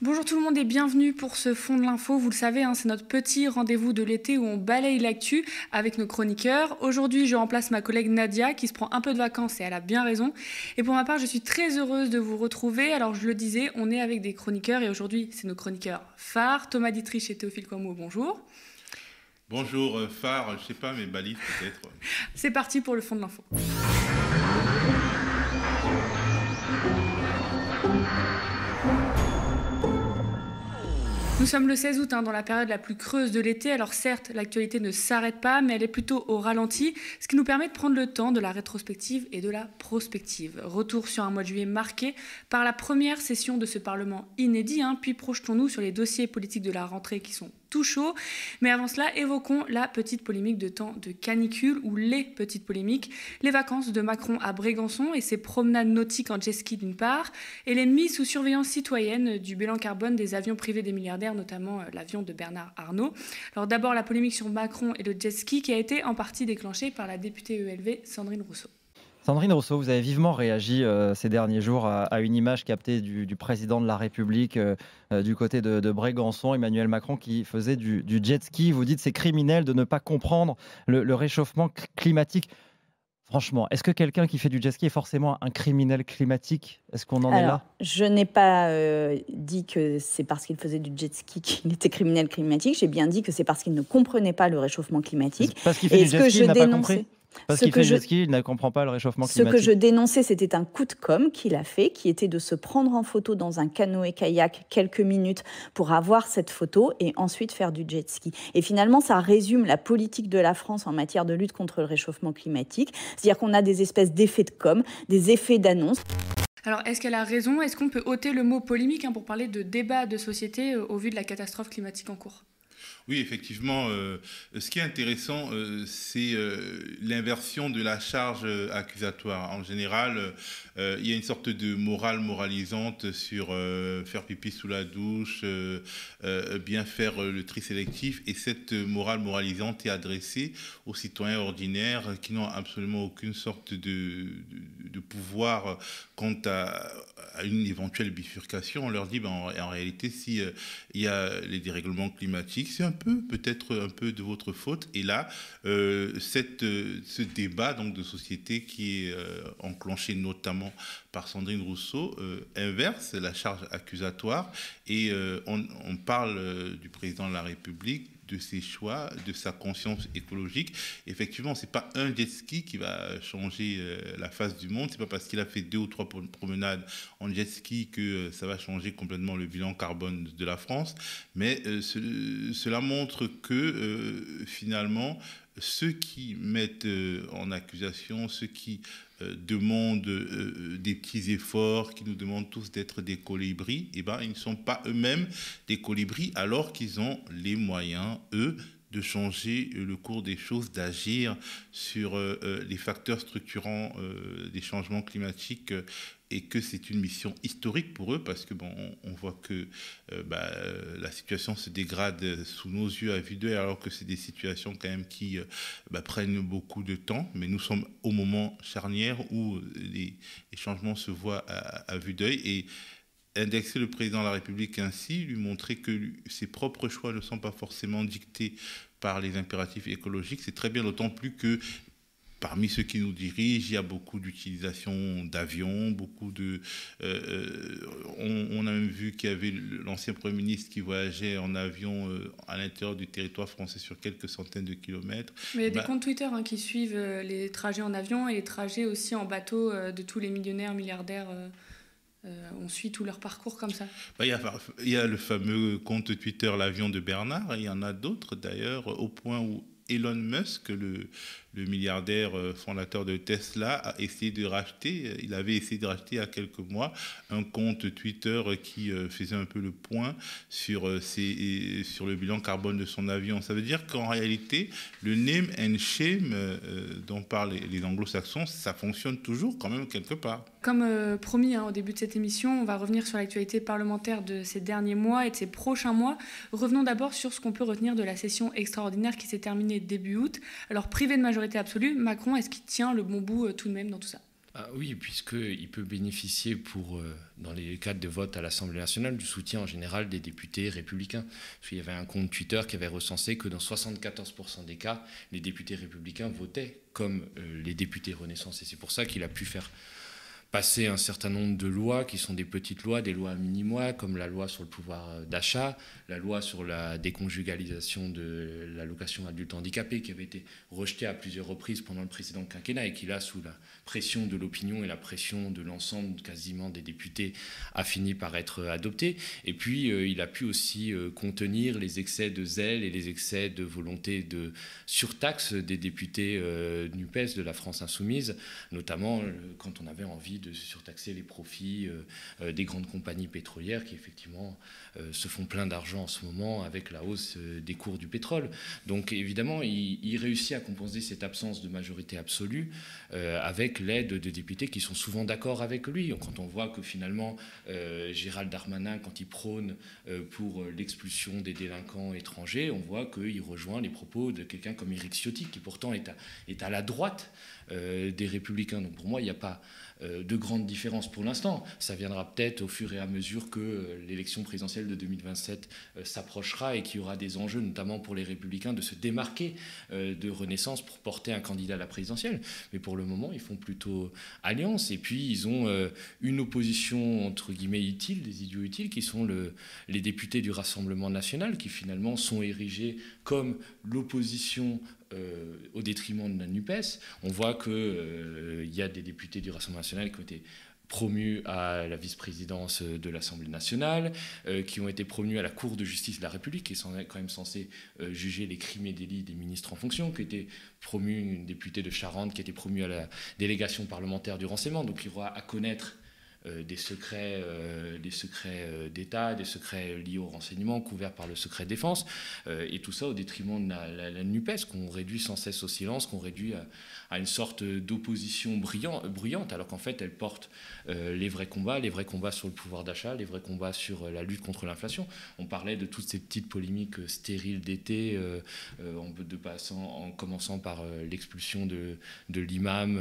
Bonjour tout le monde et bienvenue pour ce fond de l'info. Vous le savez, hein, c'est notre petit rendez-vous de l'été où on balaye l'actu avec nos chroniqueurs. Aujourd'hui, je remplace ma collègue Nadia qui se prend un peu de vacances et elle a bien raison. Et pour ma part, je suis très heureuse de vous retrouver. Alors, je le disais, on est avec des chroniqueurs et aujourd'hui, c'est nos chroniqueurs phares. Thomas Dietrich et Théophile Quamo, bonjour. Bonjour, euh, phare, je sais pas, mais balise peut-être. c'est parti pour le fond de l'info. Nous sommes le 16 août, hein, dans la période la plus creuse de l'été. Alors certes, l'actualité ne s'arrête pas, mais elle est plutôt au ralenti, ce qui nous permet de prendre le temps de la rétrospective et de la prospective. Retour sur un mois de juillet marqué par la première session de ce Parlement inédit, hein, puis projetons-nous sur les dossiers politiques de la rentrée qui sont tout chaud. Mais avant cela, évoquons la petite polémique de temps de canicule ou les petites polémiques, les vacances de Macron à Brégançon et ses promenades nautiques en jet ski d'une part, et les mises sous surveillance citoyenne du bilan carbone des avions privés des milliardaires, notamment euh, l'avion de Bernard Arnault. Alors d'abord la polémique sur Macron et le jet ski qui a été en partie déclenchée par la députée ELV Sandrine Rousseau. Sandrine Rousseau, vous avez vivement réagi euh, ces derniers jours à, une image captée du, président de la République euh, euh, du côté de, Brégançon, Emmanuel Macron, qui faisait du, jet ski. Vous dites c'est criminel de ne pas comprendre le, réchauffement climatique. Franchement, est-ce que quelqu'un qui fait du jet ski est forcément un criminel climatique? Est-ce qu'on en est là? Je n'ai pas dit que c'est parce qu'il faisait du jet ski qu'il était criminel climatique. J'ai bien dit que c'est parce qu'il ne comprenait pas le réchauffement climatique. Parce qu'il fait du jet ski, il n'a pas compris? Parce qu'il fait je... ski, il ne comprend pas le réchauffement climatique. Ce que je dénonçais, c'était un coup de com' qu'il a fait, qui était de se prendre en photo dans un canoë-kayak quelques minutes pour avoir cette photo et ensuite faire du jet ski. Et finalement, ça résume la politique de la France en matière de lutte contre le réchauffement climatique. C'est-à-dire qu'on a des espèces d'effets de com', des effets d'annonce. Alors, est-ce qu'elle a raison? Est-ce qu'on peut ôter le mot polémique hein, pour parler de débat de société euh, au vu de la catastrophe climatique en cours? Oui, effectivement, euh, ce qui est intéressant, euh, c'est euh, l'inversion de la charge accusatoire. En général, il y a une sorte de morale moralisante sur faire pipi sous la douche, bien faire le tri sélectif, et cette morale moralisante est adressée aux citoyens ordinaires qui n'ont absolument aucune sorte de, pouvoir quant à, une éventuelle bifurcation. On leur dit, ben, en, réalité, si il y a les dérèglements climatiques, c'est un peu, peut-être un peu de votre faute. Et là, euh, euh, ce débat donc, de société qui est euh, enclenché notamment par Sandrine Rousseau inverse la charge accusatoire et on, on, parle du président de la République de ses choix, de sa conscience écologique. Effectivement, c'est pas un jet ski qui va changer euh, la face du monde. C'est pas parce qu'il a fait deux ou trois promenades en jet ski que euh, ça va changer complètement le bilan carbone de la France. Mais euh, cela montre que finalement, ceux qui mettent en accusation, ceux qui euh, demandent euh, des petits efforts, qui nous demandent tous d'être des colibris, eh ben, ils ne sont pas eux-mêmes des colibris alors qu'ils ont les moyens, eux, de changer le cours des choses, d'agir sur euh, les facteurs structurants des changements climatiques et que c'est une mission historique pour eux parce que bon, on, voit que euh, bah, la situation se dégrade sous nos yeux à vue d'œil alors que c'est des situations quand même qui euh, bah, prennent beaucoup de temps. Mais nous sommes au moment charnière où les, changements se voient à, vue d'œil et indexer le président de la République ainsi, lui montrer que ses propres choix ne sont pas forcément dictés par les impératifs écologiques, c'est très bien, d'autant plus que Parmi ceux qui nous dirigent, il y a beaucoup d'utilisation d'avions, beaucoup de. Euh, euh, on, a même vu qu'il y avait l'ancien Premier ministre qui voyageait en avion euh, à l'intérieur du territoire français sur quelques centaines de kilomètres. Mais il y a des bah comptes Twitter hein, qui suivent les trajets en avion et les trajets aussi en bateau de tous les millionnaires, milliardaires. On suit tout leur parcours comme ça. Bah, il, y a, le fameux compte Twitter L'avion de Bernard, il y en a d'autres d'ailleurs, au point où Elon Musk, le, le milliardaire euh, fondateur de Tesla, a essayé de racheter, euh, il avait essayé de racheter il y a quelques mois un compte Twitter qui euh, faisait un peu le point sur, ses, sur le bilan carbone de son avion. Ça veut dire qu'en réalité, le name and shame dont parlent les anglo-saxons, ça fonctionne toujours quand même quelque part. Comme promis hein, au début de cette émission, on va revenir sur l'actualité parlementaire de ces derniers mois et de ces prochains mois. Revenons d'abord sur ce qu'on peut retenir de la session extraordinaire qui s'est terminée début août. Alors privé de majorité absolue, Macron, est-ce qu'il tient le bon bout euh, tout de même dans tout ça? Ah oui, puisqu'il peut bénéficier, pour, euh, dans les cadres de vote à l'Assemblée nationale, du soutien en général des députés républicains. Parce qu'il y avait un compte Twitter qui avait recensé que dans 74% des cas, les députés républicains votaient comme euh, les députés Renaissance. Et c'est pour ça qu'il a pu faire passer un certain nombre de lois qui sont des petites lois, des lois minimois, comme la loi sur le pouvoir d'achat, la loi sur la déconjugalisation de l'allocation adulte handicapé, qui avait été rejetée à plusieurs reprises pendant le précédent quinquennat et qui, là, sous la pression de l'opinion et la pression de l'ensemble quasiment des députés, a fini par être adoptée. Et puis, euh, il a pu aussi euh, contenir les excès de zèle et les excès de volonté de surtaxe des députés euh, NUPES de la France insoumise, notamment quand on avait envie de surtaxer les profits euh, euh, des grandes compagnies pétrolières qui effectivement euh, se font plein d'argent en ce moment avec la hausse des cours du pétrole. Donc évidemment, il, réussit à compenser cette absence de majorité absolue avec l'aide de députés qui sont souvent d'accord avec lui. Quand on voit que finalement Gérald Darmanin, quand il prône pour l'expulsion des délinquants étrangers, on voit qu'il rejoint les propos de quelqu'un comme Éric Ciotti, qui pourtant est à, est à la droite des républicains. Donc pour moi, il n'y a pas de grandes différences pour l'instant. Ça viendra peut-être au fur et à mesure que euh, l'élection présidentielle de 2027 euh, s'approchera et qu'il y aura des enjeux, notamment pour les républicains, de se démarquer de Renaissance pour porter un candidat à la présidentielle. Mais pour le moment, ils font plutôt alliance. Et puis, ils ont une opposition, entre guillemets, utile, des idiots utiles, qui sont le, les députés du Rassemblement national, qui finalement sont érigés comme l'opposition euh, au détriment de la NUPES. On voit qu'il euh, y a des députés du Rassemblement national qui ont été promus à la vice-présidence de l'Assemblée nationale, euh, qui ont été promus à la Cour de justice de la République, qui est quand même censée juger les crimes et délits des ministres en fonction, qui a été promu une députée de Charente, qui a été promue à la délégation parlementaire du renseignement, donc il aura à connaître des secrets, euh, des secrets euh, d'État, des secrets liés au renseignement couverts par le secret défense, et tout ça au détriment de la, NUPES, qu'on réduit sans cesse au silence, qu'on réduit à, une sorte d'opposition bruyante, alors qu'en fait elle porte les vrais combats, les vrais combats sur le pouvoir d'achat, les vrais combats sur la lutte contre l'inflation. On parlait de toutes ces petites polémiques stériles d'été, en, en commençant par l'expulsion de, de l'imam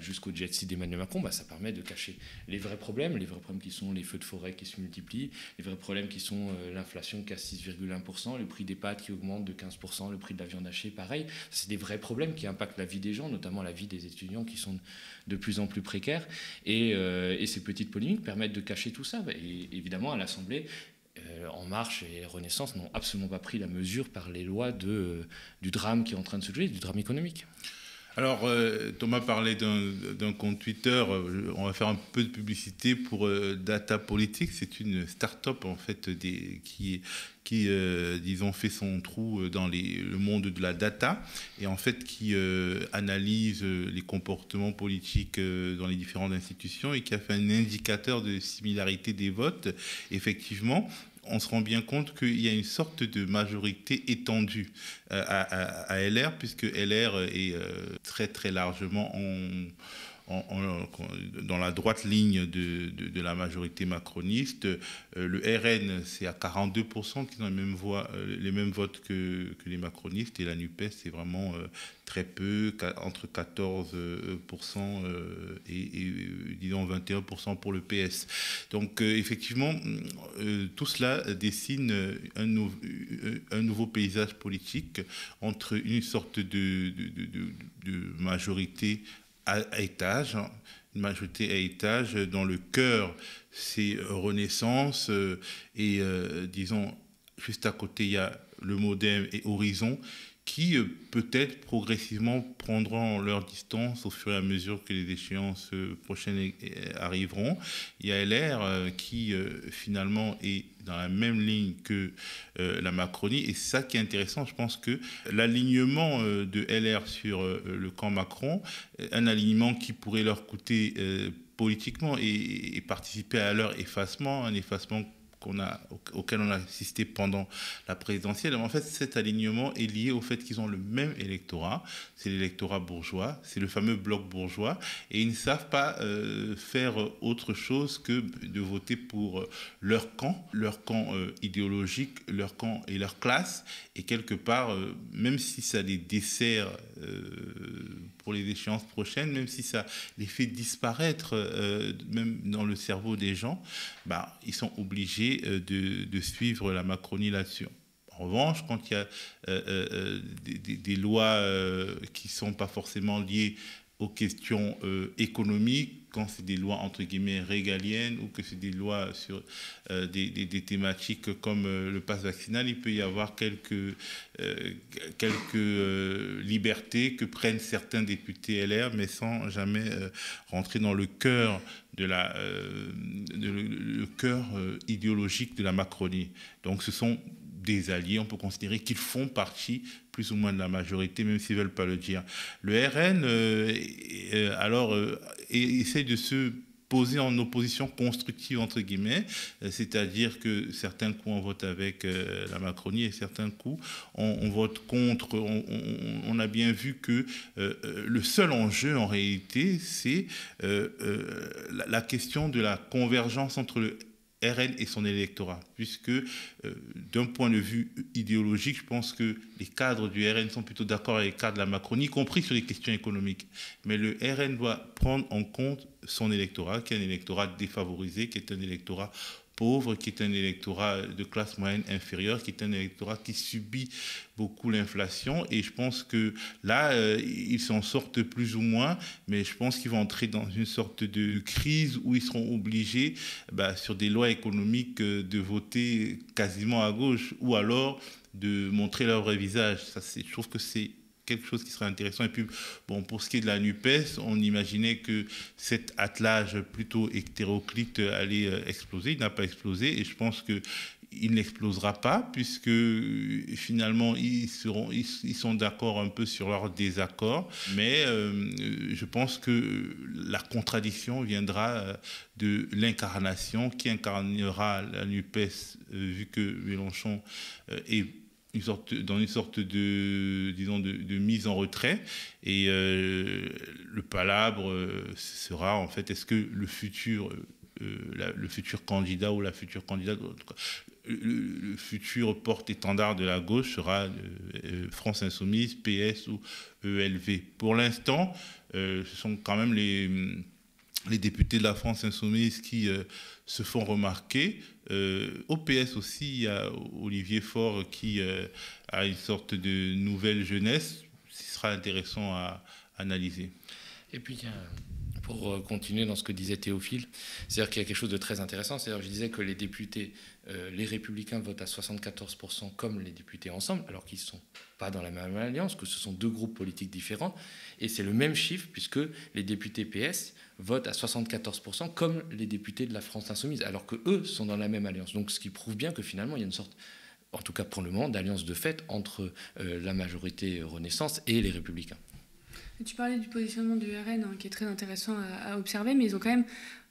jusqu'au jet ski d'Emmanuel Macron, bah, ça permet de cacher les vrais problèmes, les vrais problèmes qui sont les feux de forêt qui se multiplient, les vrais problèmes qui sont euh, l'inflation qui est à 6,1%, le prix des pâtes qui augmente de 15%, le prix de la viande hachée pareil. C'est des vrais problèmes qui impactent la vie des gens, notamment la vie des étudiants qui sont de plus en plus précaires. Et, euh, ces petites polémiques permettent de cacher tout ça. Et évidemment, à l'Assemblée, euh, En Marche et Renaissance n'ont absolument pas pris la mesure par les lois du drame qui est en train de se jouer, du drame économique. Alors, euh, Thomas parlait d'un compte Twitter. Euh, on va faire un peu de publicité pour euh, Data Politics. C'est une start-up, en fait, des, qui, disons, fait son trou dans les, le monde de la data et, en fait, qui analyse les comportements politiques dans les différentes institutions et qui a fait un indicateur de similarité des votes. Effectivement, on se rend bien compte qu'il y a une sorte de majorité étendue euh, à, LR, puisque LR est euh, très très largement en, dans la droite ligne de, la majorité macroniste. Euh, le RN, c'est à 42% qui ont les mêmes, voix, euh, les mêmes votes que, les macronistes, et la NUPES, c'est vraiment euh, très peu, entre 14% et, disons 21% pour le PS. Donc effectivement, tout cela dessine un, nouveau paysage politique entre une sorte de majorité à, étage, hein, une majorité à étage. Dans le cœur, c'est Renaissance. Euh, et euh, disons, juste à côté, il y a le Modem et Horizon qui euh, peut-être progressivement prendront leur distance au fur et à mesure que les échéances prochaines arriveront. Il y a LR qui finalement est dans la même ligne que euh, la Macronie. Et c'est ça qui est intéressant. Je pense que l'alignement euh, de LR sur euh, le camp Macron, un alignement qui pourrait leur coûter politiquement et, participer à leur effacement, un effacement qu'on a, auquel on a assisté pendant la présidentielle. En fait, cet alignement est lié au fait qu'ils ont le même électorat, c'est l'électorat bourgeois, c'est le fameux bloc bourgeois, et ils ne savent pas euh, faire autre chose que de voter pour leur camp, leur camp euh, idéologique, leur camp et leur classe, et quelque part, euh, même si ça les dessert pour les échéances prochaines, même si ça les fait disparaître, même dans le cerveau des gens, bah, ils sont obligés euh, de, suivre la Macronie là-dessus. En revanche, quand il y a euh, euh, des, lois qui ne sont pas forcément liées aux questions économiques, quand c'est des lois entre guillemets régaliennes ou que c'est des lois sur des, thématiques comme le pass vaccinal, il peut y avoir quelques, quelques libertés que prennent certains députés LR, mais sans jamais rentrer dans le cœur de la, euh, le, cœur euh, idéologique de la Macronie. Donc ce sont des alliés, on peut considérer qu'ils font partie plus ou moins de la majorité, même s'ils ne veulent pas le dire. Le RN, euh, alors, essaie de se poser en opposition constructive, entre guillemets, euh, c'est-à-dire que certains coups on vote avec euh, la Macronie et certains coups on, vote contre. On, a bien vu que euh, le seul enjeu en réalité, c'est la question de la convergence entre le RN et son électorat, puisque euh, d'un point de vue idéologique, je pense que les cadres du RN sont plutôt d'accord avec les cadres de la Macronie, y compris sur les questions économiques. Mais le RN doit prendre en compte son électorat, qui est un électorat défavorisé, qui est un électorat pauvre, qui est un électorat de classe moyenne inférieure, qui est un électorat qui subit beaucoup l'inflation. Et je pense que là, euh, ils s'en sortent plus ou moins, mais je pense qu'ils vont entrer dans une sorte de crise où ils seront obligés, bah, sur des lois économiques, euh, de voter quasiment à gauche, ou alors de montrer leur vrai visage. Ça, je trouve que c'est quelque chose qui serait intéressant. Et puis, bon, pour ce qui est de la NUPES, on imaginait que cet attelage plutôt hétéroclite allait euh, exploser. Il n'a pas explosé et je pense que il n'explosera pas puisque euh, finalement ils, seront, ils, sont d'accord un peu sur leur désaccord. Mais euh, je pense que la contradiction viendra de l'incarnation qui incarnera la NUPES vu que Mélenchon est sorte, dans une sorte de, disons, de, mise en retrait. Et euh, le palabre euh, sera en fait, est-ce que le futur, euh, le futur candidat ou la future candidate, le, futur porte-étendard de la gauche sera France Insoumise, PS ou ELV. Pour l'instant, ce sont quand même les les députés de la France insoumise qui euh, se font remarquer. Euh, au PS aussi, il y a Olivier Faure qui euh, a une sorte de nouvelle jeunesse. Ce sera intéressant à analyser. Et puis, pour continuer dans ce que disait Théophile, c'est-à-dire qu'il y a quelque chose de très intéressant. C'est-à-dire, je disais que les députés, les républicains votent à 74% comme les députés ensemble, alors qu'ils ne sont pas dans la même alliance, que ce sont deux groupes politiques différents. Et c'est le même chiffre puisque les députés PS votent à 74% comme les députés de la France insoumise, alors que eux sont dans la même alliance. Donc ce qui prouve bien que finalement il y a une sorte, en tout cas pour le moment, d'alliance de fait entre euh, la majorité Renaissance et les républicains. Tu parlais du positionnement du RN hein, qui est très intéressant à, observer, mais ils ont quand même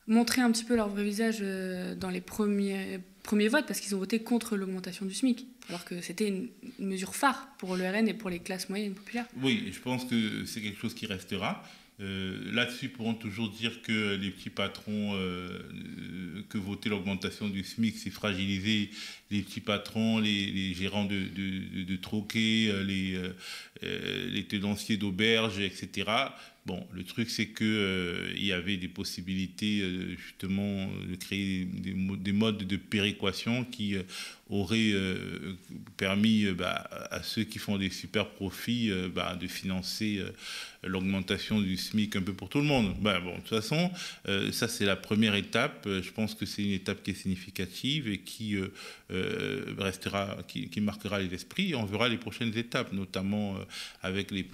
montré un petit peu leur vrai visage euh, dans les premiers, premiers votes parce qu'ils ont voté contre l'augmentation du SMIC, alors que c'était une, mesure phare pour le RN et pour les classes moyennes populaires. Oui, je pense que c'est quelque chose qui restera. Euh, là-dessus, ils pourront toujours dire que les petits patrons, euh, que voter l'augmentation du SMIC, c'est fragiliser les petits patrons, les, gérants de, de, troquets, les, les tenanciers d'auberges, etc. Bon, le truc, c'est qu'il euh, y avait des possibilités, euh, justement, de créer des, modes de péréquation qui euh, auraient permis bah, à ceux qui font des super profits bah, de financer l'augmentation du SMIC un peu pour tout le monde. Bah, bon, de toute façon, ça, c'est la première étape. Je pense que c'est une étape qui est significative et qui restera, qui, marquera les esprits. on verra les prochaines étapes, notamment avec les,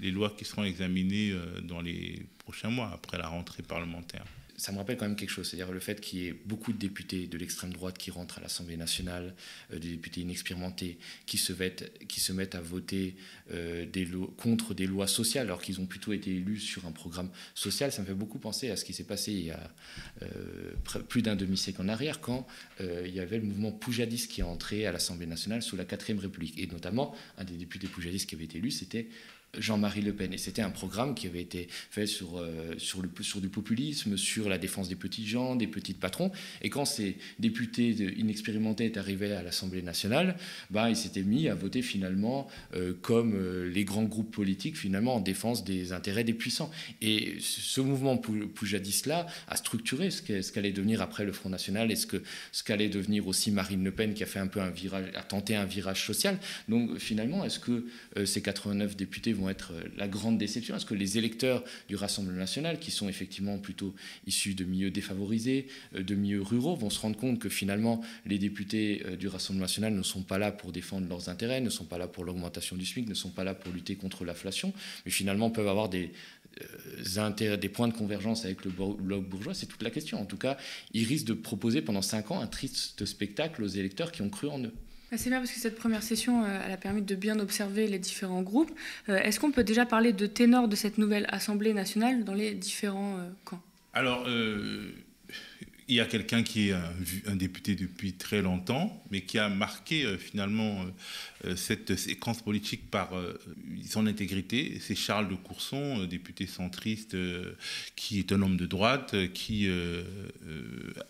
les lois qui seront examinées euh, dans les prochains mois, après la rentrée parlementaire. Ça me rappelle quand même quelque chose, c'est-à-dire le fait qu'il y ait beaucoup de députés de l'extrême droite qui rentrent à l'Assemblée nationale, euh, des députés inexpérimentés, qui se, mettent, à voter euh, contre des lois sociales, alors qu'ils ont plutôt été élus sur un programme social. Ça me fait beaucoup penser à ce qui s'est passé il y a plus d'un demi-siècle en arrière, quand il y avait le mouvement poujadiste qui est entré à l'Assemblée nationale sous la 4ème République. Et notamment, un des députés poujadistes qui avait été élu, c'était Jean-Marie Le Pen. Et c'était un programme qui avait été fait sur, euh, sur, du populisme, sur la défense des petits gens, des petits patrons. Et quand ces députés inexpérimentés est arrivé à l'Assemblée nationale, bah, ils s'étaient mis à voter finalement euh, comme euh, les grands groupes politiques, finalement en défense des intérêts des puissants. Et ce mouvement poujadiste-là a structuré ce qu'allait devenir après le Front National et ce qu'allait ce devenir aussi Marine Le Pen qui a fait un peu un virage, a tenté un virage social. Donc finalement, est-ce que ces 89 députés vont être euh, la grande déception Est-ce que les électeurs du Rassemblement national, qui sont effectivement plutôt issus de milieux défavorisés, euh, de milieux ruraux, vont se rendre compte que finalement les députés euh, du Rassemblement national ne sont pas là pour défendre leurs intérêts, ne sont pas là pour l'augmentation du SMIC, ne sont pas là pour lutter contre l'inflation, mais finalement peuvent avoir des, des points de convergence avec le bloc bourgeois, c'est toute la question. En tout cas, ils risquent de proposer pendant cinq ans un triste spectacle aux électeurs qui ont cru en eux. Ah, c'est bien parce que cette première session, euh, a permis de bien observer les différents groupes. Euh, est-ce qu'on peut déjà parler de ténor de cette nouvelle Assemblée nationale dans les différents euh, camps? Alors, il y a quelqu'un qui est un, député depuis très longtemps, mais qui a marqué finalement cette séquence politique par son intégrité. C'est Charles de Courson, député centriste, qui est un homme de droite, qui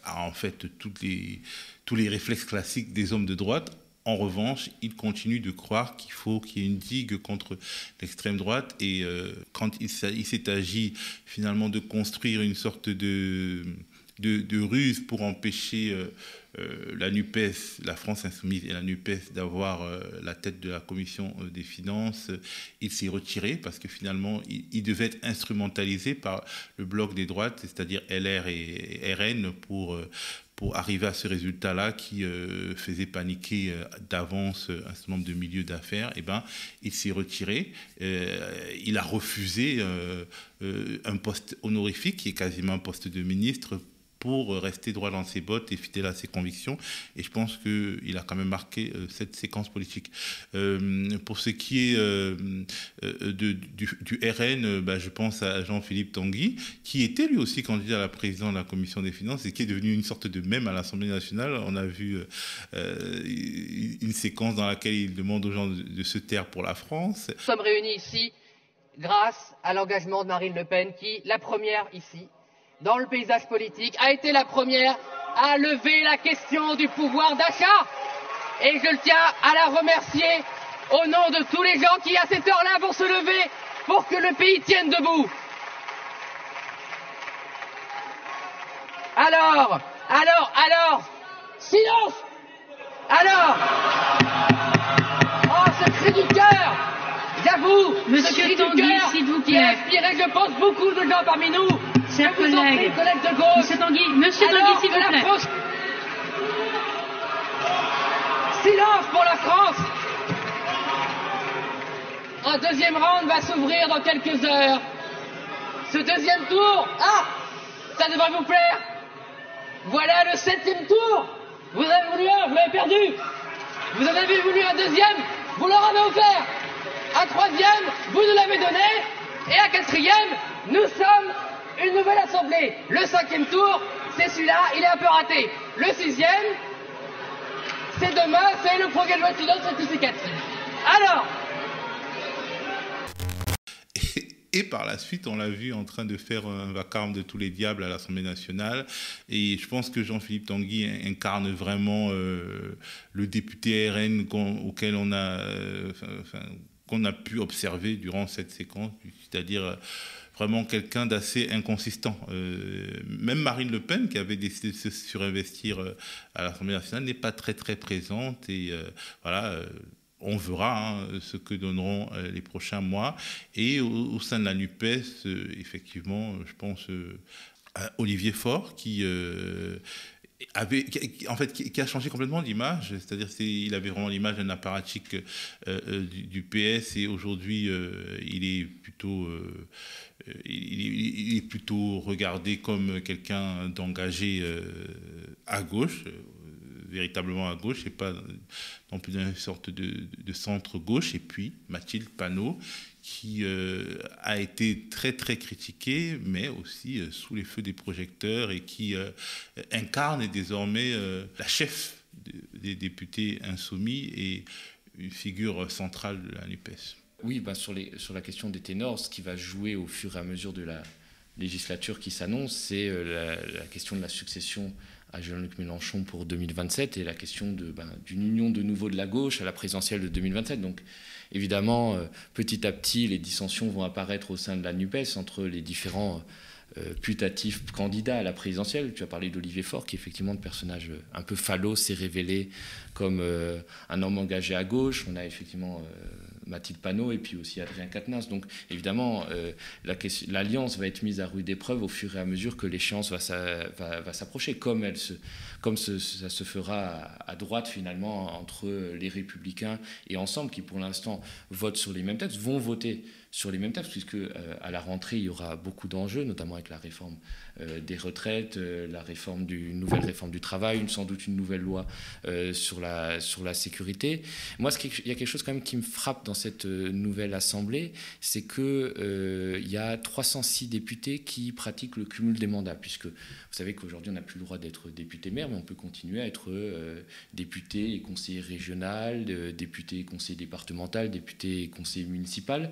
a en fait les, tous les réflexes classiques des hommes de droite en revanche, il continue de croire qu'il faut qu'il y ait une digue contre l'extrême droite. Et euh, quand il s'est agi finalement de construire une sorte de, de, ruse pour empêcher euh, euh, la NUPES, la France insoumise et la NUPES d'avoir la tête de la commission des finances, il s'est retiré parce que finalement, il, devait être instrumentalisé par le bloc des droites, c'est-à-dire LR et RN, pour pour arriver à ce résultat-là qui euh, faisait paniquer euh, d'avance euh, un certain nombre de milieux d'affaires, eh ben, il s'est retiré. il a refusé un poste honorifique, qui est quasiment un poste de ministre, pour rester droit dans ses bottes et fidèle à ses convictions. Et je pense qu'il a quand même marqué euh, cette séquence politique. Euh, pour ce qui est euh, du, RN, bah, je pense à Jean-Philippe Tanguy, qui était lui aussi candidat à la présidence de la commission des finances et qui est devenu une sorte de même à l'Assemblée nationale. On a vu une séquence dans laquelle il demande aux gens de, de se taire pour la France. Nous sommes réunis ici grâce à l'engagement de Marine Le Pen, qui, la première ici, dans le paysage politique, a été la première à lever la question du pouvoir d'achat. Et je le tiens à la remercier au nom de tous les gens qui, à cette heure-là, vont se lever pour que le pays tienne debout. Alors, alors, alors, silence Alors Oh, ce cri du cœur J'avoue, Monsieur Tanguy, s'il vous plaît. Qui inspirait, je pense, beaucoup de gens parmi nous chers collègues. Monsieur Tanguy, Monsieur Tanguy, s'il vous plaît. France... Silence pour la France. Un deuxième round va s'ouvrir dans quelques heures. Ce deuxième tour, ah, ça devrait vous plaire. Voilà le septième tour. Vous avez voulu un, vous l'avez perdu. Vous en avez voulu un deuxième, vous leur avez offert. Un troisième, vous nous l'avez donné. Et un quatrième, nous sommes une nouvelle assemblée. Le cinquième tour, c'est celui-là, il est un peu raté. Le sixième, c'est demain, c'est le progrès de loi qui donne certificatif. Alors. Et, par la suite, on l'a vu en train de faire un vacarme de tous les diables à l'Assemblée nationale. Et je pense que Jean-Philippe Tanguy incarne vraiment euh, le député RN auquel on a, euh, qu'on a pu observer durant cette séquence, c'est-à-dire vraiment quelqu'un d'assez inconsistant. Euh, même Marine Le Pen, qui avait décidé de se surinvestir euh, à l'Assemblée nationale, n'est pas très très présente. Et euh, voilà, on verra hein, ce que donneront les prochains mois. Et au, sein de la NUPES, effectivement, je pense à Olivier Faure, qui avait, en fait, qui, a changé complètement d'image, c'est-à-dire qu'il avait vraiment l'image d'un apparatchik du, PS et aujourd'hui il est plutôt il, est plutôt regardé comme quelqu'un d'engagé à gauche, véritablement à gauche et pas non plus dans une sorte de, centre-gauche. Et puis Mathilde Panot, qui euh, a été très très critiquée, mais aussi euh, sous les feux des projecteurs et qui euh, incarne désormais la chef des députés insoumis et une figure centrale de la NUPES. Oui, bah sur, les, sur la question des ténors, ce qui va jouer au fur et à mesure de la législature qui s'annonce, c'est la, la, question de la succession à Jean-Luc Mélenchon pour 2027 et la question ben, d'une union de nouveau de la gauche à la présidentielle de 2027. Donc évidemment, euh, petit à petit, les dissensions vont apparaître au sein de la NUPES entre les différents euh, putatifs candidats à la présidentielle. Tu as parlé d'Olivier Faure, qui effectivement, de personnage euh, un peu phallos, s'est révélé comme un homme engagé à gauche. On a effectivement Mathilde Panot et puis aussi Adrien Quatennens. Donc évidemment, euh, l'alliance va être mise à rude épreuve au fur et à mesure que l'échéance va, s'approcher, comme, se, comme ça se fera à, droite finalement entre les républicains et Ensemble, qui pour l'instant votent sur les mêmes textes, vont voter sur les mêmes textes, puisque euh, à la rentrée, il y aura beaucoup d'enjeux, notamment avec la réforme euh, des retraites, euh, la réforme du, nouvelle réforme du travail, sans doute une nouvelle loi sur, la, sur la sécurité. Moi, il y a quelque chose quand même qui me frappe dans cette nouvelle Assemblée, c'est qu'il y a 306 députés qui pratiquent le cumul des mandats, puisque vous savez qu'aujourd'hui, on n'a plus le droit d'être député maire, mais on peut continuer à être député et conseiller régional, député et conseiller départemental, député et conseiller municipal.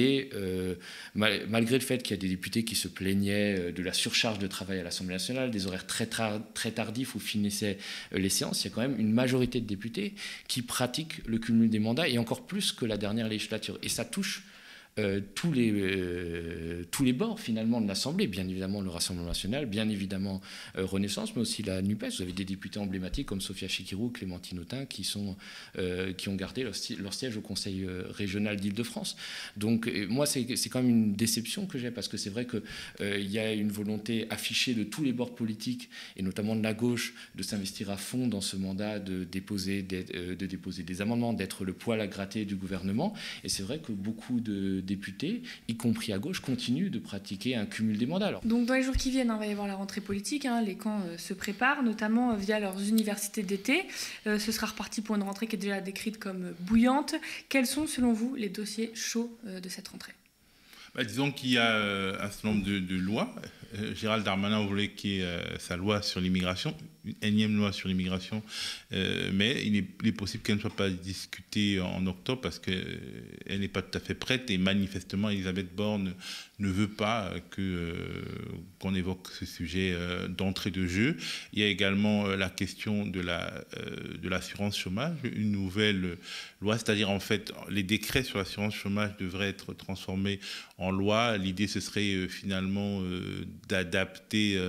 Et euh, malgré le fait qu'il y a des députés qui se plaignaient euh, de la surcharge de travail à l'Assemblée nationale, des horaires très, tardifs où finissaient euh, les séances, il y a quand même une majorité de députés qui pratiquent le cumul des mandats, et encore plus que la dernière législature. Et ça touche euh, tous, les, euh, tous les bords finalement de l'Assemblée, bien évidemment le Rassemblement national, bien évidemment euh, Renaissance, mais aussi la NUPES. Vous avez des députés emblématiques comme Sophia Chikirou, Clémentine Autain, qui, sont, qui ont gardé leur, siège au Conseil régional d'Île-de-France. Donc moi, c'est quand même une déception que j'ai, parce que c'est vrai qu'il y a une volonté affichée de tous les bords politiques, et notamment de la gauche, de s'investir à fond dans ce mandat, de déposer, de déposer des amendements, d'être le poil à gratter du gouvernement. Et c'est vrai que beaucoup de députés, y compris à gauche, continuent de pratiquer un cumul des mandats. Donc dans les jours qui viennent, hein, il va y avoir la rentrée politique, hein, les camps euh, se préparent, notamment euh, via leurs universités d'été. Euh, ce sera reparti pour une rentrée qui est déjà décrite comme bouillante. Quels sont selon vous les dossiers chauds de cette rentrée? Bah, Disons qu'il y a un certain nombre de, lois. Gérald Darmanin voulait qu'il y ait sa loi sur l'immigration une énième loi sur l'immigration, euh, mais il est, possible qu'elle ne soit pas discutée en octobre parce qu'elle n'est pas tout à fait prête et manifestement Elisabeth Borne ne veut pas que, euh, qu'on évoque ce sujet euh, d'entrée de jeu. Il y a également la question de, la, de l'assurance chômage, une nouvelle loi, c'est-à-dire en fait les décrets sur l'assurance chômage devraient être transformés en loi. L'idée ce serait finalement d'adapter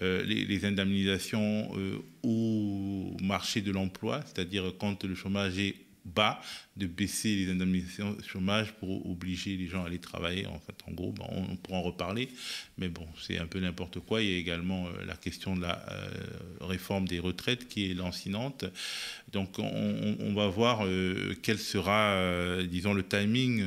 les, les indemnisations euh, au marché de l'emploi, c'est-à-dire quand le chômage est bas, de baisser les indemnisations de chômage pour obliger les gens à aller travailler. En fait, en gros, on, pourra en reparler, mais bon, c'est un peu n'importe quoi. Il y a également euh, la question de la euh, réforme des retraites qui est lancinante. Donc, on, va voir quel sera, disons, le timing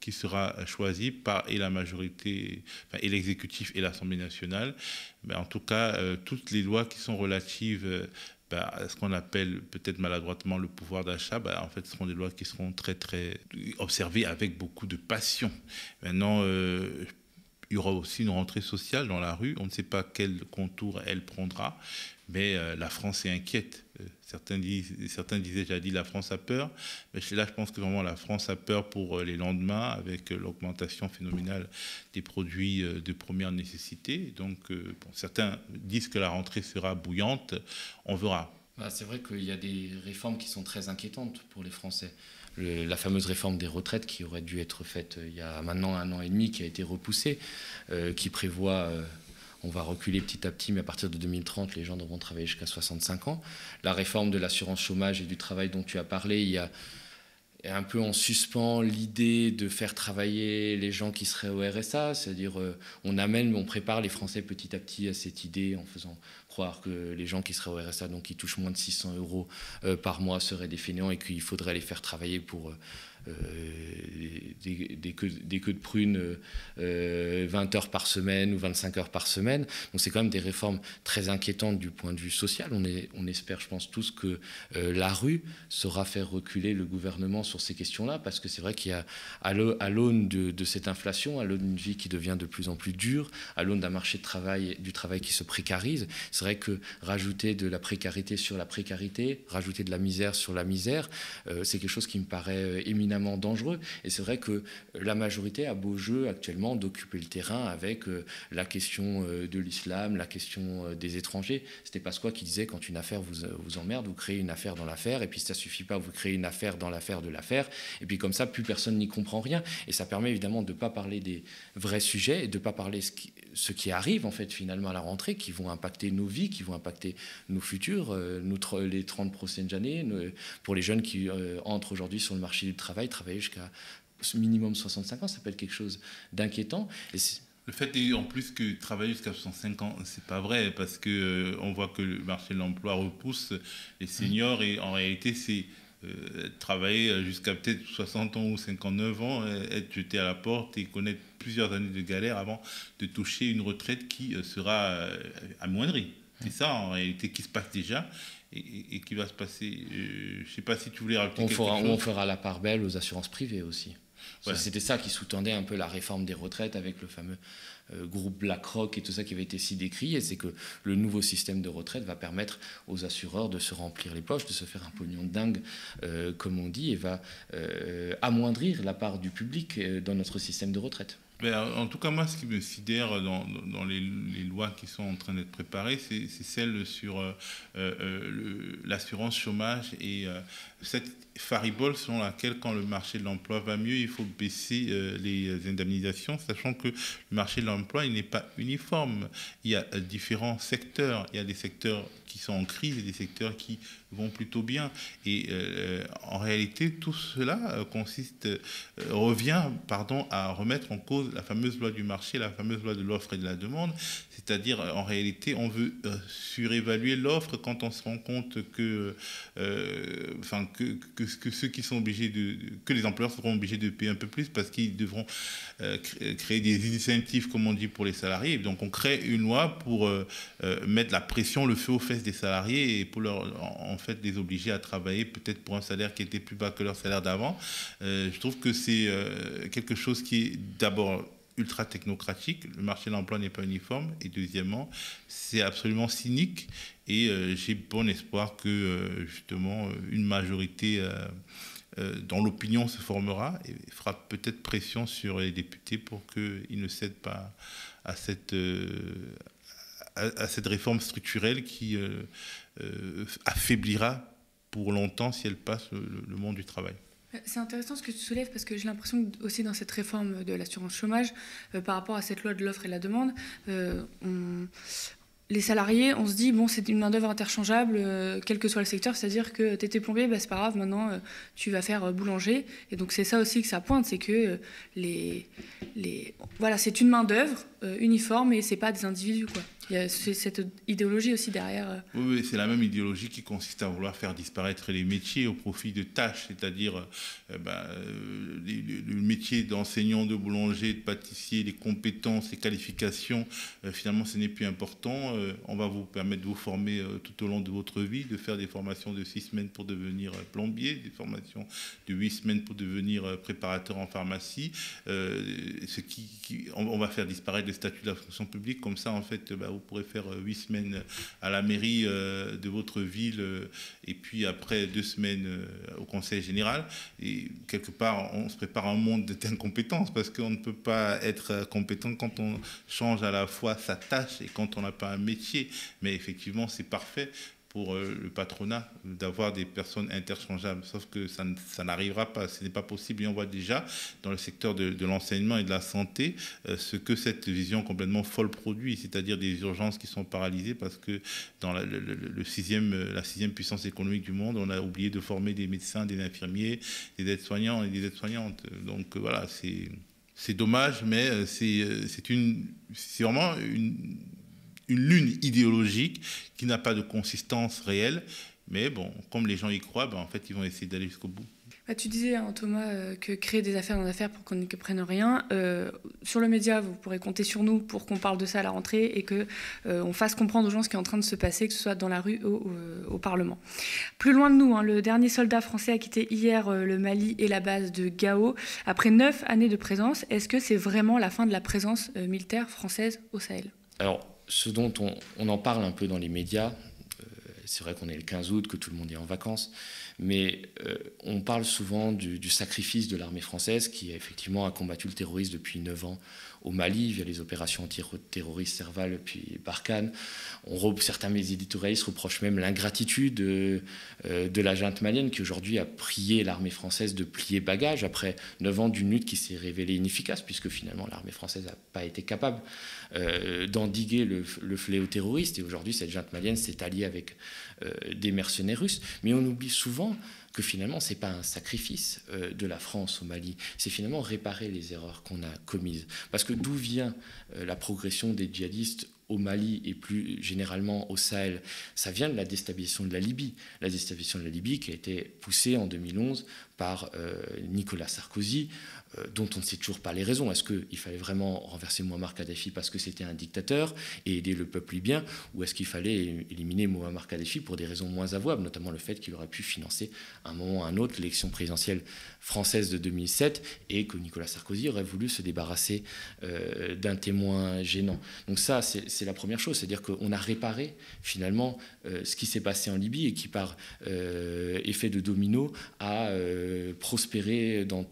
qui sera choisi par et la majorité, et l'exécutif et l'Assemblée nationale. Mais en tout cas, toutes les lois qui sont relatives bah, ce qu'on appelle peut-être maladroitement le pouvoir d'achat, bah, en fait, ce seront des lois qui seront très, très observées avec beaucoup de passion. Maintenant, euh, il y aura aussi une rentrée sociale dans la rue. On ne sait pas quel contour elle prendra, mais euh, la France est inquiète. Euh, certains, disaient, j'ai dit, la France a peur. Mais là, je pense que vraiment la France a peur pour euh, les lendemains, avec l'augmentation phénoménale des produits de première nécessité. Donc, certains disent que la rentrée sera bouillante. On verra. Bah, c'est vrai qu'il y a des réformes qui sont très inquiétantes pour les Français. la fameuse réforme des retraites qui aurait dû être faite il y a maintenant un an et demi, qui a été repoussée, qui prévoit on va reculer petit à petit, mais à partir de 2030, les gens devront travailler jusqu'à 65 ans. La réforme de l'assurance chômage et du travail dont tu as parlé, il y a un peu en suspens l'idée de faire travailler les gens qui seraient au RSA, c'est-à-dire euh, on amène, on prépare les Français petit à petit à cette idée en faisant croire que les gens qui seraient au RSA, donc qui touchent moins de 600 euros euh, par mois, seraient des fainéants et qu'il faudrait les faire travailler pour des, des, queues, de prunes 20 heures par semaine ou 25 heures par semaine. Donc c'est quand même des réformes très inquiétantes du point de vue social. On, espère, je pense tous, que la rue saura faire reculer le gouvernement sur ces questions-là, parce que c'est vrai qu'il y a, à l'aune de, de, cette inflation, à l'aune d'une vie qui devient de plus en plus dure, à l'aune d'un marché de travail, du travail qui se précarise, c'est vrai que rajouter de la précarité sur la précarité, rajouter de la misère sur la misère, c'est quelque chose qui me paraît éminemment dangereux. Et c'est vrai que la majorité a beau jeu actuellement d'occuper le terrain avec euh, la question euh, de l'islam, la question euh, des étrangers. C'était Pasqua qui disait quand une affaire vous, vous emmerde, vous créez une affaire dans l'affaire, et puis ça suffit pas, vous créez une affaire dans l'affaire de l'affaire, et puis comme ça, plus personne n'y comprend rien. Et ça permet évidemment de ne pas parler des vrais sujets et de ne pas parler ce qui, arrive en fait finalement à la rentrée, qui vont impacter nos vies, qui vont impacter nos futurs, notre, les 30 prochaines années, pour les jeunes qui entrent aujourd'hui sur le marché du travail, travailler jusqu'à minimum 65 ans, ça peut être quelque chose d'inquiétant. Le fait en plus que travailler jusqu'à 65 ans, c'est pas vrai parce que euh, on voit que le marché de l'emploi repousse les seniors et en réalité c'est euh, travailler jusqu'à peut-être 60 ans ou 59 ans, euh, être jeté à la porte et connaître plusieurs années de galère avant de toucher une retraite qui sera amoindrie. C'est ça en réalité qui se passe déjà et, qui va se passer. je ne sais pas si tu voulais rajouter on quelque fera, chose. On fera la part belle aux assurances privées aussi. C'était ça qui sous-tendait un peu la réforme des retraites avec le fameux euh, groupe BlackRock et tout ça qui avait été si décrit. Et c'est que le nouveau système de retraite va permettre aux assureurs de se remplir les poches, de se faire un pognon dingue, euh, comme on dit, et va euh, amoindrir la part du public dans notre système de retraite. Ben, en tout cas, moi, ce qui me sidère dans, dans les, lois qui sont en train d'être préparées, c'est celle sur l'assurance chômage et cette faribole selon laquelle quand le marché de l'emploi va mieux, il faut baisser euh, les indemnisations, sachant que le marché de l'emploi, il n'est pas uniforme. Il y a euh, différents secteurs. Il y a des secteurs qui sont en crise et des secteurs qui vont plutôt bien. Et euh, en réalité, tout cela consiste, revient pardon, à remettre en cause la fameuse loi du marché, la fameuse loi de l'offre et de la demande. C'est-à-dire, en réalité, on veut surévaluer l'offre quand on se rend compte que, enfin, que, que les employeurs seront obligés de payer un peu plus parce qu'ils devront euh, créer des incentives, comme on dit, pour les salariés. donc on crée une loi pour euh, euh, mettre la pression, le feu aux fesses des salariés et pour leur, en, fait, les obliger à travailler peut-être pour un salaire qui était plus bas que leur salaire d'avant. je trouve que c'est quelque chose qui est d'abord ultra technocratique, le marché de l'emploi n'est pas uniforme, et deuxièmement, c'est absolument cynique, et euh, j'ai bon espoir que euh, justement une majorité euh, dans l'opinion se formera et fera peut-être pression sur les députés pour qu'ils ne cèdent pas à cette, à, cette réforme structurelle qui affaiblira pour longtemps si elle passe le monde du travail. C'est intéressant ce que tu soulèves parce que j'ai l'impression que aussi dans cette réforme de l'assurance chômage, euh, par rapport à cette loi de l'offre et de la demande, euh, les salariés, on se dit, bon, c'est une main-d'œuvre interchangeable, euh, quel que soit le secteur, c'est-à-dire que tu étais plombier, bah, c'est pas grave, maintenant tu vas faire boulanger. Et donc c'est ça aussi que ça pointe, c'est que les, les, voilà, c'est une main-d'œuvre uniforme et c'est pas des individus. Quoi. Il y a cette idéologie aussi derrière. Euh. Oui, c'est la même idéologie qui consiste à vouloir faire disparaître les métiers au profit de tâches, c'est-à-dire euh, ben, euh, le métier d'enseignant, de boulanger, de pâtissier, les compétences, les qualifications, finalement, ce n'est plus important. on va vous permettre de vous former tout au long de votre vie, de faire des formations de six semaines pour devenir plombier, des formations de huit semaines pour devenir préparateur en pharmacie. ce qui, on, va faire disparaître le statut de la fonction publique, comme ça, en fait, ben, vous pourrez faire euh, huit semaines à la mairie euh, de votre ville euh, et puis après deux semaines au conseil général. Et quelque part, on se prépare un monde d'incompétence parce qu'on ne peut pas être compétent quand on change à la fois sa tâche et quand on n'a pas un métier. Mais effectivement, c'est parfait pour euh, le patronat d'avoir des personnes interchangeables. Sauf que ça, n'arrivera pas, ce n'est pas possible. Et on voit déjà dans le secteur de, l'enseignement et de la santé euh, ce que cette vision complètement folle produit, c'est-à-dire des urgences qui sont paralysées parce que dans la, le, sixième, euh, la sixième puissance économique du monde, on a oublié de former des médecins, des infirmiers, des aides-soignants et des aides-soignantes. Donc voilà. C'est dommage, mais c'est vraiment une, une lune idéologique qui n'a pas de consistance réelle. Mais bon, comme les gens y croient, ben, en fait, ils vont essayer d'aller jusqu'au bout. Bah, tu disais, hein, Thomas, euh, que créer des affaires dans affaires pour qu'on ne comprenne rien. Euh, sur le média, vous pourrez compter sur nous pour qu'on parle de ça à la rentrée et qu'on euh, fasse comprendre aux gens ce qui est en train de se passer, que ce soit dans la rue ou au Parlement. Plus loin de nous, hein, le dernier soldat français a quitté hier le Mali et la base de Gao. Après neuf années de présence, est-ce que c'est vraiment la fin de la présence militaire française au Sahel? Alors, ce dont on, en parle un peu dans les médias, c'est vrai qu'on est le 15 août, que tout le monde est en vacances, mais euh, on parle souvent du, sacrifice de l'armée française qui effectivement a combattu le terrorisme depuis 9 ans au Mali via les opérations anti-terroristes Serval puis Barkhane. On, certains éditorialistes reprochent même l'ingratitude euh, de la junte malienne qui aujourd'hui a prié l'armée française de plier bagage après 9 ans d'une lutte qui s'est révélée inefficace puisque finalement l'armée française n'a pas été capable euh, d'endiguer le, le, fléau terroriste et aujourd'hui cette junte malienne s'est alliée avec des mercenaires russes. Mais on oublie souvent que finalement, ce n'est pas un sacrifice euh, de la France au Mali, c'est finalement réparer les erreurs qu'on a commises. Parce que d'où vient euh, la progression des djihadistes au Mali et plus généralement au Sahel, ça vient de la déstabilisation de la Libye. La déstabilisation de la Libye qui a été poussée en 2011 par euh, Nicolas Sarkozy dont on ne sait toujours pas les raisons. Est-ce qu'il fallait vraiment renverser Muammar Kadhafi parce que c'était un dictateur et aider le peuple libyen, ou est-ce qu'il fallait éliminer Muammar Kadhafi pour des raisons moins avouables, notamment le fait qu'il aurait pu financer à un moment ou à un autre l'élection présidentielle française de 2007 et que Nicolas Sarkozy aurait voulu se débarrasser euh, d'un témoin gênant. Donc ça, c'est la première chose, c'est-à-dire qu'on a réparé finalement euh, ce qui s'est passé en Libye et qui par effet de domino a prospéré dans,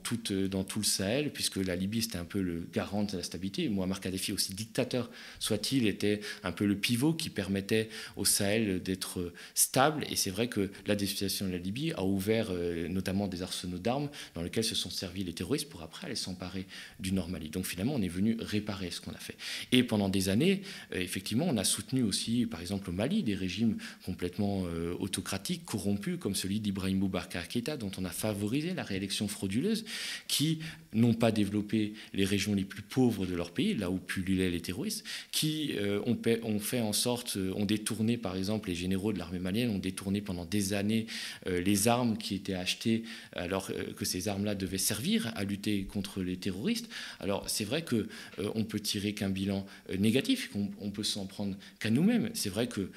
dans tout le Sahel, puisque la Libye c'était un peu le garant de la stabilité. Muammar Kadhafi, aussi dictateur soit-il, était un peu le pivot qui permettait au Sahel d'être stable. Et c'est vrai que la déstabilisation de la Libye a ouvert euh, notamment des arsenaux d'armes dans lesquels se sont servis les terroristes pour après aller s'emparer du Nord Mali. Donc finalement, on est venu réparer ce qu'on a fait. Et pendant des années, euh, effectivement, on a soutenu aussi, par exemple au Mali, des régimes complètement euh, autocratiques, corrompus, comme celui d'Ibrahim Boubacar Keïta, dont on a favorisé la réélection frauduleuse, qui n'ont pas développé les régions les plus pauvres de leur pays, là où pullulaient les terroristes, qui euh, ont, fait en sorte, euh, ont détourné, par exemple, les généraux de l'armée malienne ont détourné pendant des années euh, les armes qui étaient achetées alors que ces armes-là devaient servir à lutter contre les terroristes. Alors c'est vrai que on peut tirer qu'un bilan négatif, qu'on peut s'en prendre qu'à nous-mêmes. C'est vrai que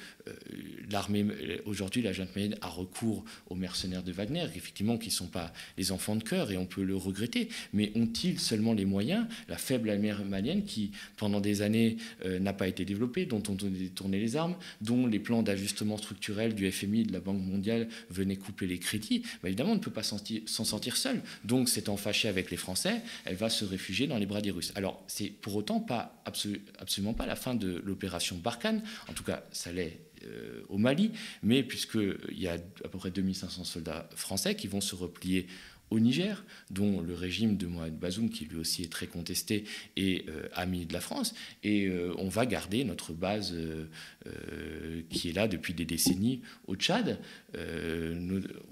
l'armée aujourd'hui, la junte malienne a recours aux mercenaires de Wagner, effectivement, qui ne sont pas les enfants de cœur, et on peut le regretter. Mais ont-ils seulement les moyens? La faible armée malienne qui, pendant des années, euh, n'a pas été développée, dont on a détourné les armes, dont les plans d'ajustement structurel du FMI et de la Banque mondiale venaient couper les crédits, bah, évidemment, on ne peut pas s'en sortir seul. Donc, s'étant fâchée avec les Français, elle va se réfugier dans les bras des Russes. Alors, c'est pour autant pas, absolument pas la fin de l'opération Barkhane. En tout cas, ça l'est euh, au Mali, mais puisqu'il y a à peu près 2500 soldats français qui vont se replier au Niger, dont le régime de Mohamed Bazoum, qui lui aussi est très contesté, est euh, ami de la France. Et euh, on va garder notre base euh, qui est là depuis des décennies au Tchad,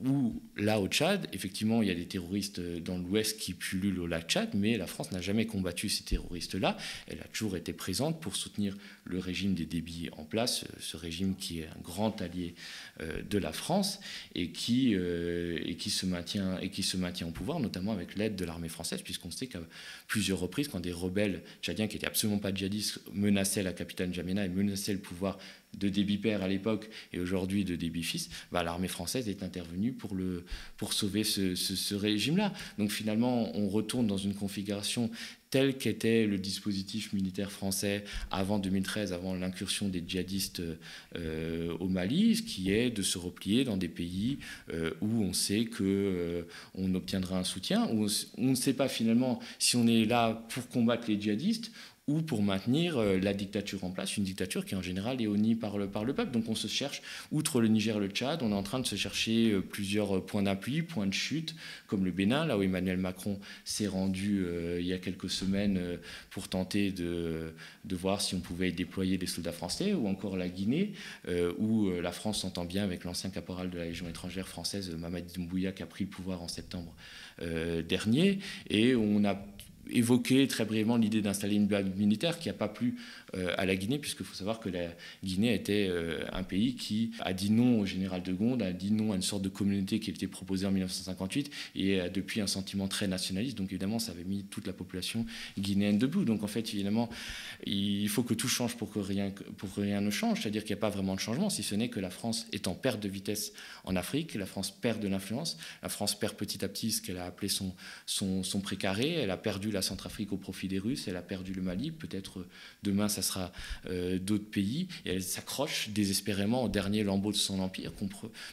où là au Tchad, effectivement, il y a des terroristes dans l'ouest qui pullulent au lac Tchad, mais la France n'a jamais combattu ces terroristes-là. Elle a toujours été présente pour soutenir le régime des débits en place, ce régime qui est un grand allié de la France et qui, se maintient et qui se maintient au pouvoir, notamment avec l'aide de l'armée française, puisqu'on sait qu'à plusieurs reprises, quand des rebelles tchadiens qui n'étaient absolument pas djihadistes menaçaient la capitale Jamena et menaçaient le pouvoir de Déby père à l'époque et aujourd'hui de Déby fils, bah, l'armée française est intervenue pour, sauver ce, régime-là. Donc finalement, on retourne dans une configuration tel qu'était le dispositif militaire français avant 2013, avant l'incursion des djihadistes euh, au Mali, ce qui est de se replier dans des pays euh, où on sait qu'on euh, obtiendra un soutien, où on ne sait pas finalement si on est là pour combattre les djihadistes ou pour maintenir euh, la dictature en place, une dictature qui en général est honnie par le, par le peuple. Donc on se cherche, outre le Niger et le Tchad, on est en train de se chercher euh, plusieurs euh, points d'appui, points de chute, comme le Bénin, là où Emmanuel Macron s'est rendu il y a quelques semaines pour tenter de, de, voir si on pouvait déployer des soldats français, ou encore la Guinée, où la France s'entend bien avec l'ancien caporal de la Légion étrangère française, Mamadi Doumbouya, qui a pris le pouvoir en septembre dernier, et on a évoqué très brièvement l'idée d'installer une base militaire qui n'a pas plu à la Guinée, puisqu'il faut savoir que la Guinée était euh, un pays qui a dit non au général de Gaulle, a dit non à une sorte de communauté qui a été proposée en 1958 et a depuis un sentiment très nationaliste. Donc évidemment, ça avait mis toute la population guinéenne debout. Donc en fait, évidemment, il faut que tout change pour que rien, pour que rien ne change, c'est-à-dire qu'il n'y a pas vraiment de changement, si ce n'est que la France est en perte de vitesse en Afrique, la France perd de l'influence, la France perd petit à petit ce qu'elle a appelé son, son, son précaré, elle a perdu la Centrafrique au profit des Russes, elle a perdu le Mali, peut-être demain ça sera euh, d'autres pays, et elle s'accroche désespérément au dernier lambeau de son empire,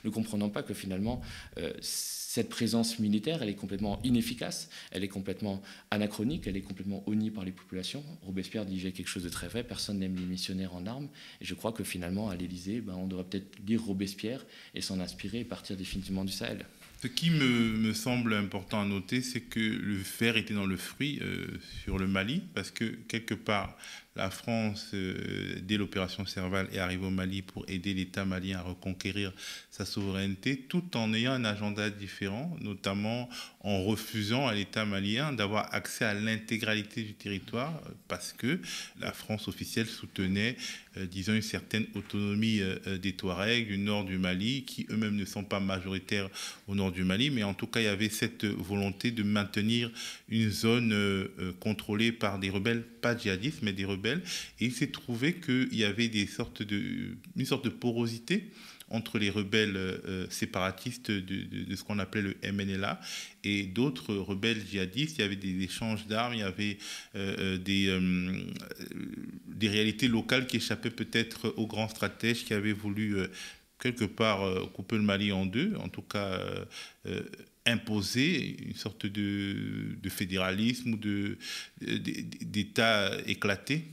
ne comprenant pas que finalement euh, cette présence militaire, elle est complètement inefficace, elle est complètement anachronique, elle est complètement honnie par les populations. Robespierre disait quelque chose de très vrai, personne n'aime les missionnaires en armes, et je crois que finalement à l'Élysée, ben, on devrait peut-être lire Robespierre et s'en inspirer et partir définitivement du Sahel. Ce qui me, semble important à noter, c'est que le fer était dans le fruit euh, sur le Mali, parce que quelque part, la France, euh, dès l'opération Serval, est arrivée au Mali pour aider l'État malien à reconquérir sa souveraineté, tout en ayant un agenda différent, notamment en refusant à l'État malien d'avoir accès à l'intégralité du territoire, parce que la France officielle soutenait, euh, disons, une certaine autonomie euh, des Touaregs du nord du Mali, qui eux-mêmes ne sont pas majoritaires au nord du Mali, mais en tout cas, il y avait cette volonté de maintenir une zone contrôlée par des rebelles, pas djihadistes, mais des rebelles et il s'est trouvé qu'il y avait une sorte de porosité entre les rebelles euh, séparatistes de, ce qu'on appelait le MNLA et d'autres rebelles djihadistes. Il y avait des échanges d'armes, il y avait euh, euh, des, réalités locales qui échappaient peut-être aux grands stratèges qui avaient voulu quelque part couper le Mali en deux, en tout cas imposer une sorte de fédéralisme ou d'État éclaté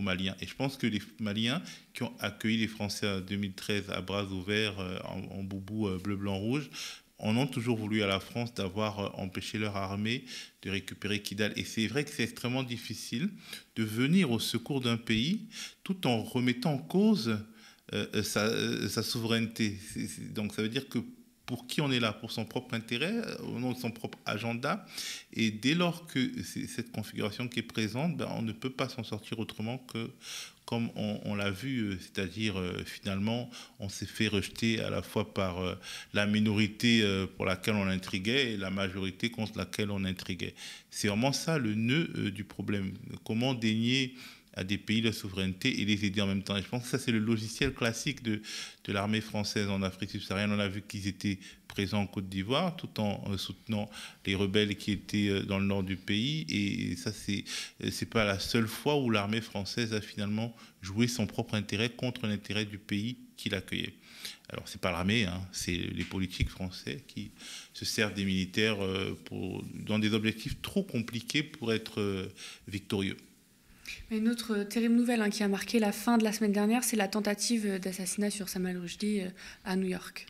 Maliens. Et je pense que les Maliens qui ont accueilli les Français en 2013 à bras ouverts, euh, en, boubou euh, bleu, blanc, rouge, en ont toujours voulu à la France d'avoir euh, empêché leur armée de récupérer Kidal. Et c'est vrai que c'est extrêmement difficile de venir au secours d'un pays tout en remettant en cause sa, sa, souveraineté. Donc ça veut dire que pour qui on est là Pour son propre intérêt, au nom de son propre agenda. Et dès lors que c'est cette configuration qui est présente, ben, on ne peut pas s'en sortir autrement que comme on, l'a vu, euh, c'est-à-dire euh, finalement, on s'est fait rejeter à la fois par euh, la minorité pour laquelle on intriguait et la majorité contre laquelle on intriguait. C'est vraiment ça le nœud du problème. Comment dénier à des pays de souveraineté et les aider en même temps. Et je pense que ça, c'est le logiciel classique de, l'armée française en Afrique subsaharienne. On a vu qu'ils étaient présents en Côte d'Ivoire tout en euh, soutenant les rebelles qui étaient euh, dans le nord du pays. Et ça, c'est n'est pas la seule fois où l'armée française a finalement joué son propre intérêt contre l'intérêt du pays qui l'accueillait. Alors, c'est pas l'armée, hein, c'est les politiques français qui se servent des militaires euh, dans des objectifs trop compliqués pour être victorieux. Une autre terrible nouvelle hein, qui a marqué la fin de la semaine dernière, c'est la tentative d'assassinat sur Samuel Rushdie euh, à New York.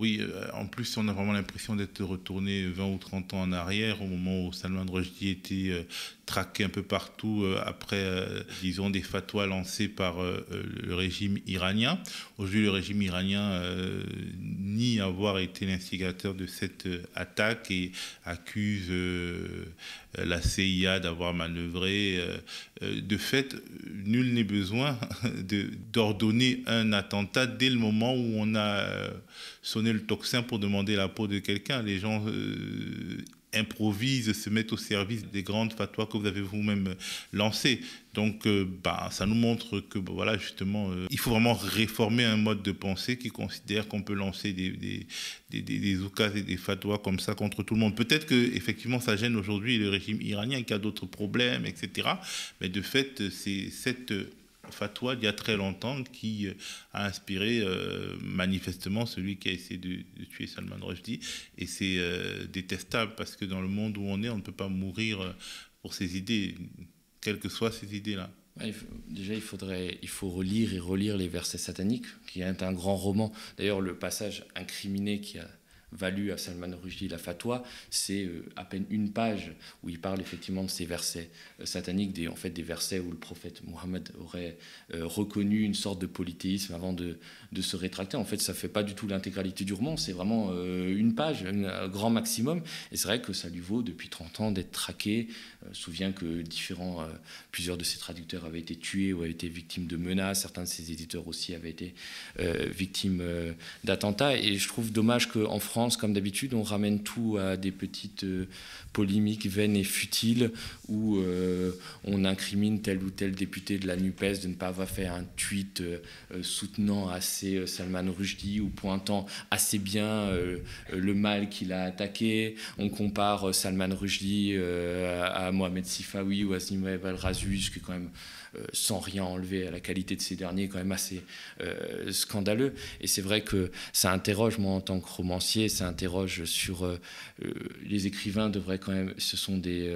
Oui, euh, en plus, on a vraiment l'impression d'être retourné 20 ou 30 ans en arrière, au moment où Salman Rushdie était euh, traqué un peu partout après, disons, des fatwas lancés par le régime iranien. Aujourd'hui, le régime iranien nie avoir été l'instigateur de cette attaque et accuse la CIA d'avoir manœuvré de fait, nul n'est besoin d'ordonner un attentat dès le moment où on a euh, sonné le tocsin pour demander la peau de quelqu'un. Les gens euh, improvisent, se mettent au service des grandes fatwas que vous avez vous-même lancées. Donc, euh, bah, ça nous montre que, bah, voilà, justement, euh, il faut vraiment réformer un mode de pensée qui considère qu'on peut lancer des, des, des, des, et des fatwas comme ça contre tout le monde. Peut-être que, effectivement, ça gêne aujourd'hui le régime iranien qui a d'autres problèmes, etc. Mais de fait, c'est cette fatwa d'il y a très longtemps qui euh, a inspiré euh, manifestement celui qui a essayé de, tuer Salman Rushdie. Et c'est euh, détestable parce que dans le monde où on est, on ne peut pas mourir pour ses idées, quelles que soient ces idées-là. déjà, il, faudrait, il faut relire et relire les versets sataniques, qui est un grand roman. D'ailleurs, le passage incriminé qui a valu à Salman Rushdie la fatwa, c'est euh, à peine une page où il parle effectivement de ces versets euh, sataniques, des, en fait des versets où le prophète Mohammed aurait euh, reconnu une sorte de polythéisme avant de, de, se rétracter. En fait, ça fait pas du tout l'intégralité du roman, c'est vraiment une page, un grand maximum. Et c'est vrai que ça lui vaut depuis 30 ans d'être traqué. Je me souviens que différents, plusieurs de ses traducteurs avaient été tués ou avaient été victimes de menaces. Certains de ses éditeurs aussi avaient été victimes d'attentats. Et je trouve dommage qu'en France, comme d'habitude, on ramène tout à des petites euh, polémiques vaines et futiles où euh, on incrimine tel ou tel député de la NUPES de ne pas avoir fait un tweet euh, soutenant assez Salman Rushdie ou pointant assez bien le mal qu'il a attaqué. On compare Salman Rushdie à Mohamed Sifawi ou à Zimwe Al-Razus, qui est quand même sans rien enlever à la qualité de ces derniers, quand même assez euh, scandaleux. Et c'est vrai que ça interroge, moi, en tant que romancier, ça interroge sur euh, les écrivains devraient quand même, ce sont des,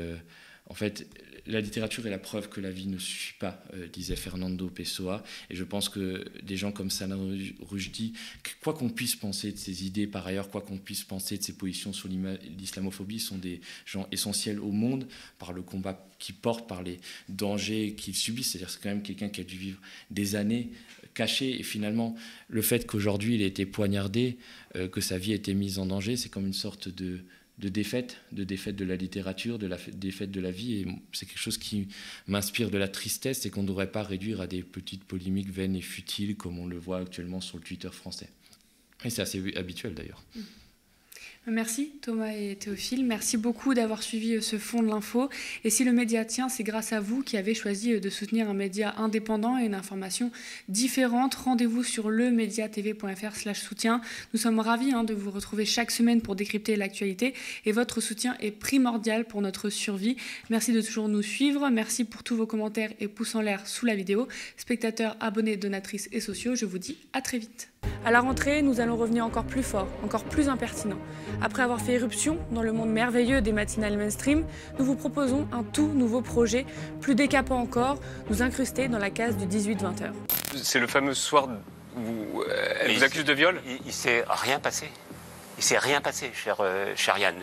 en fait, la littérature est la preuve que la vie ne suffit pas, euh, disait Fernando Pessoa. Et je pense que des gens comme Salman Rushdie, quoi qu'on puisse penser de ses idées par ailleurs, quoi qu'on puisse penser de ses positions sur l'islamophobie, sont des gens essentiels au monde par le combat qu'ils portent, par les dangers qu'ils subissent. C'est-à-dire c'est quand même quelqu'un qui a dû vivre des années caché. Et finalement, le fait qu'aujourd'hui il ait été poignardé, euh, que sa vie ait été mise en danger, c'est comme une sorte de de défaite, de défaite de la littérature, de la défaite de la vie. Et c'est quelque chose qui m'inspire de la tristesse et qu'on ne devrait pas réduire à des petites polémiques vaines et futiles comme on le voit actuellement sur le Twitter français. Et c'est assez habituel d'ailleurs. Mmh. Merci Thomas et Théophile. Merci beaucoup d'avoir suivi euh, ce fond de l'info. Et si le média tient, c'est grâce à vous qui avez choisi euh, de soutenir un média indépendant et une information différente. Rendez-vous sur lemediatv.fr slash soutien. Nous sommes ravis hein, de vous retrouver chaque semaine pour décrypter l'actualité et votre soutien est primordial pour notre survie. Merci de toujours nous suivre. Merci pour tous vos commentaires et pouces en l'air sous la vidéo. Spectateurs, abonnés, donatrices et sociaux, je vous dis à très vite. À la rentrée, nous allons revenir encore plus fort, encore plus impertinent. Après avoir fait éruption dans le monde merveilleux des matinales mainstream, nous vous proposons un tout nouveau projet, plus décapant encore, nous incruster dans la case du 18-20 heures. C'est le fameux soir où euh, elle vous accuse de viol Il, il s'est rien passé. Il s'est rien passé, cher, euh, Yann.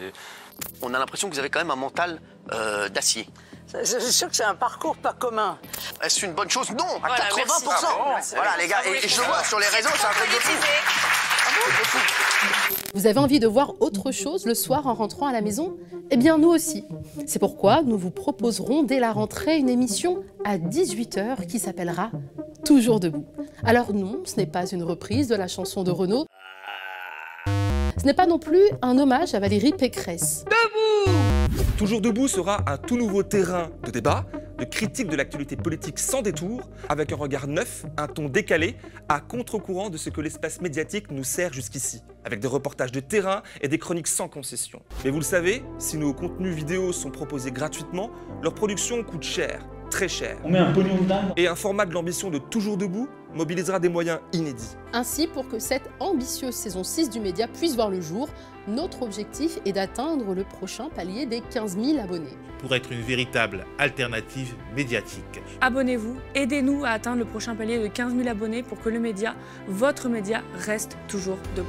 On a l'impression que vous avez quand même un mental euh, d'acier. C'est sûr que c'est un parcours pas commun. Est-ce une bonne chose? Non, à 80%. voilà, les gars, et, je le vois sur les réseaux, c'est un truc de fou. Vous avez envie de voir autre chose le soir en rentrant à la maison? Eh bien, nous aussi. C'est pourquoi nous vous proposerons dès la rentrée une émission à 18h qui s'appellera Toujours debout. Alors non, ce n'est pas une reprise de la chanson de Renaud. Ce n'est pas non plus un hommage à Valérie Pécresse. Toujours debout sera un tout nouveau terrain de débat, de critique de l'actualité politique sans détour, avec un regard neuf, un ton décalé, à contre-courant de ce que l'espace médiatique nous sert jusqu'ici, avec des reportages de terrain et des chroniques sans concession. Mais vous le savez, si nos contenus vidéo sont proposés gratuitement, leur production coûte cher très cher. On met un pognon Et un format de l'ambition de Toujours Debout mobilisera des moyens inédits. Ainsi, pour que cette ambitieuse saison 6 du média puisse voir le jour, notre objectif est d'atteindre le prochain palier des 15 000 abonnés. Pour être une véritable alternative médiatique. Abonnez-vous, aidez-nous à atteindre le prochain palier de 15 000 abonnés pour que le média, votre média, reste toujours debout.